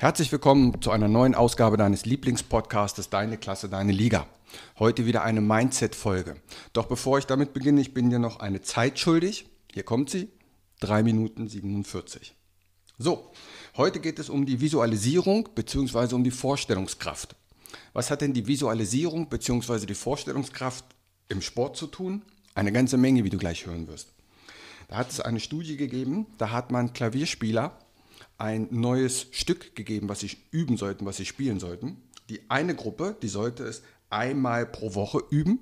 Herzlich willkommen zu einer neuen Ausgabe deines Lieblingspodcastes Deine Klasse, deine Liga. Heute wieder eine Mindset-Folge. Doch bevor ich damit beginne, ich bin dir noch eine Zeit schuldig. Hier kommt sie. 3 Minuten 47. So, heute geht es um die Visualisierung bzw. um die Vorstellungskraft. Was hat denn die Visualisierung bzw. die Vorstellungskraft im Sport zu tun? Eine ganze Menge, wie du gleich hören wirst. Da hat es eine Studie gegeben, da hat man Klavierspieler ein neues Stück gegeben, was sie üben sollten, was sie spielen sollten. Die eine Gruppe, die sollte es einmal pro Woche üben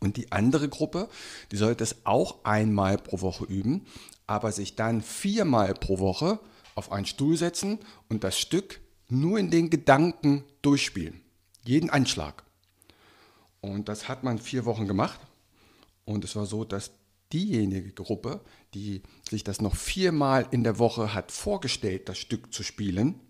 und die andere Gruppe, die sollte es auch einmal pro Woche üben, aber sich dann viermal pro Woche auf einen Stuhl setzen und das Stück nur in den Gedanken durchspielen. Jeden Anschlag. Und das hat man vier Wochen gemacht. Und es war so, dass diejenige Gruppe, die sich das noch viermal in der Woche hat vorgestellt, das Stück zu spielen,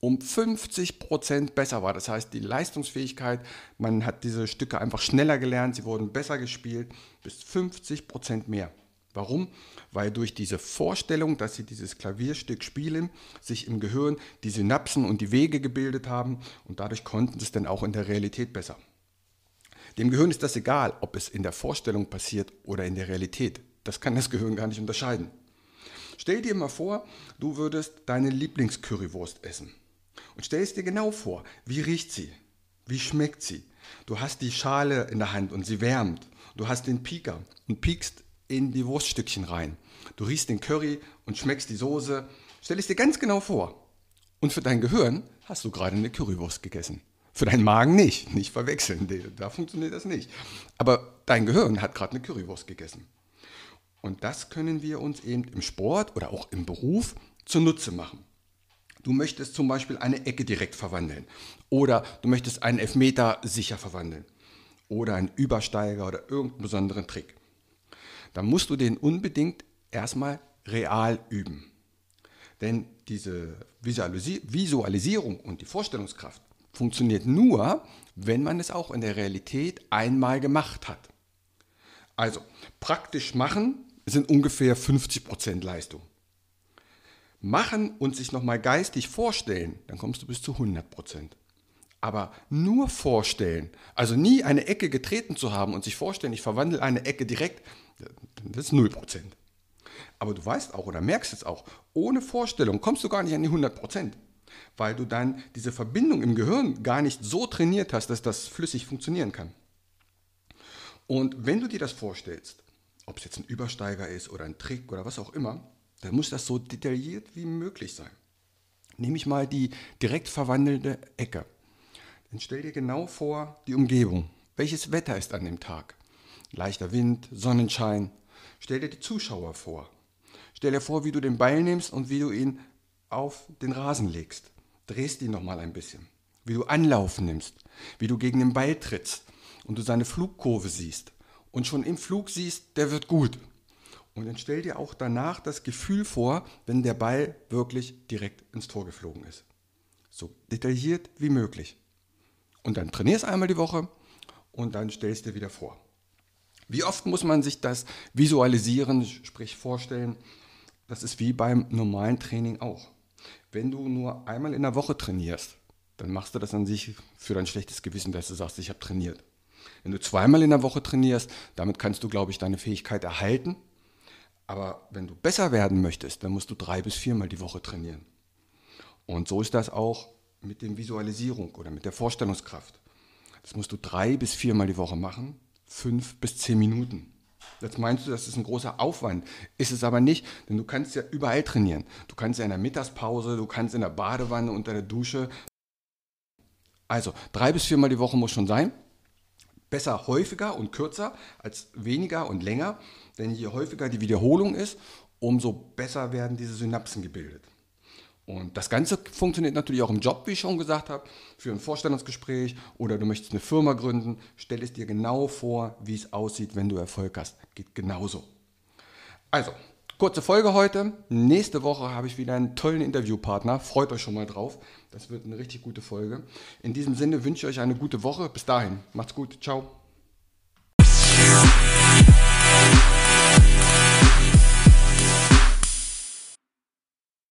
um 50 Prozent besser war. Das heißt, die Leistungsfähigkeit, man hat diese Stücke einfach schneller gelernt, sie wurden besser gespielt, bis 50 Prozent mehr. Warum? Weil durch diese Vorstellung, dass sie dieses Klavierstück spielen, sich im Gehirn die Synapsen und die Wege gebildet haben und dadurch konnten sie es dann auch in der Realität besser. Dem Gehirn ist das egal, ob es in der Vorstellung passiert oder in der Realität. Das kann das Gehirn gar nicht unterscheiden. Stell dir mal vor, du würdest deine Lieblingscurrywurst essen. Und stell es dir genau vor, wie riecht sie? Wie schmeckt sie? Du hast die Schale in der Hand und sie wärmt. Du hast den Pieker und piekst in die Wurststückchen rein. Du riechst den Curry und schmeckst die Soße. Stell es dir ganz genau vor. Und für dein Gehirn hast du gerade eine Currywurst gegessen. Für deinen Magen nicht, nicht verwechseln, da funktioniert das nicht. Aber dein Gehirn hat gerade eine Currywurst gegessen. Und das können wir uns eben im Sport oder auch im Beruf zunutze machen. Du möchtest zum Beispiel eine Ecke direkt verwandeln oder du möchtest einen Elfmeter sicher verwandeln oder einen Übersteiger oder irgendeinen besonderen Trick. Dann musst du den unbedingt erstmal real üben. Denn diese Visualisierung und die Vorstellungskraft, funktioniert nur, wenn man es auch in der Realität einmal gemacht hat. Also praktisch machen sind ungefähr 50% Leistung. Machen und sich nochmal geistig vorstellen, dann kommst du bis zu 100%. Aber nur vorstellen, also nie eine Ecke getreten zu haben und sich vorstellen, ich verwandle eine Ecke direkt, das ist 0%. Aber du weißt auch oder merkst es auch, ohne Vorstellung kommst du gar nicht an die 100% weil du dann diese Verbindung im Gehirn gar nicht so trainiert hast, dass das flüssig funktionieren kann. Und wenn du dir das vorstellst, ob es jetzt ein Übersteiger ist oder ein Trick oder was auch immer, dann muss das so detailliert wie möglich sein. Nehme ich mal die direkt verwandelte Ecke. Dann stell dir genau vor die Umgebung. Welches Wetter ist an dem Tag? Leichter Wind, Sonnenschein. Stell dir die Zuschauer vor. Stell dir vor, wie du den Ball nimmst und wie du ihn auf den Rasen legst. Drehst ihn nochmal ein bisschen. Wie du Anlauf nimmst, wie du gegen den Ball trittst und du seine Flugkurve siehst und schon im Flug siehst, der wird gut. Und dann stell dir auch danach das Gefühl vor, wenn der Ball wirklich direkt ins Tor geflogen ist. So detailliert wie möglich. Und dann trainierst einmal die Woche und dann stellst dir wieder vor. Wie oft muss man sich das visualisieren, sprich vorstellen? Das ist wie beim normalen Training auch. Wenn du nur einmal in der Woche trainierst, dann machst du das an sich für dein schlechtes Gewissen, dass du sagst, ich habe trainiert. Wenn du zweimal in der Woche trainierst, damit kannst du, glaube ich, deine Fähigkeit erhalten. Aber wenn du besser werden möchtest, dann musst du drei bis viermal die Woche trainieren. Und so ist das auch mit der Visualisierung oder mit der Vorstellungskraft. Das musst du drei bis viermal die Woche machen, fünf bis zehn Minuten. Jetzt meinst du, das ist ein großer Aufwand. Ist es aber nicht, denn du kannst ja überall trainieren. Du kannst ja in der Mittagspause, du kannst in der Badewanne, unter der Dusche. Also drei bis viermal die Woche muss schon sein. Besser häufiger und kürzer als weniger und länger. Denn je häufiger die Wiederholung ist, umso besser werden diese Synapsen gebildet. Und das Ganze funktioniert natürlich auch im Job, wie ich schon gesagt habe, für ein Vorstellungsgespräch oder du möchtest eine Firma gründen. Stell es dir genau vor, wie es aussieht, wenn du Erfolg hast. Geht genauso. Also, kurze Folge heute. Nächste Woche habe ich wieder einen tollen Interviewpartner. Freut euch schon mal drauf. Das wird eine richtig gute Folge. In diesem Sinne wünsche ich euch eine gute Woche. Bis dahin. Macht's gut. Ciao.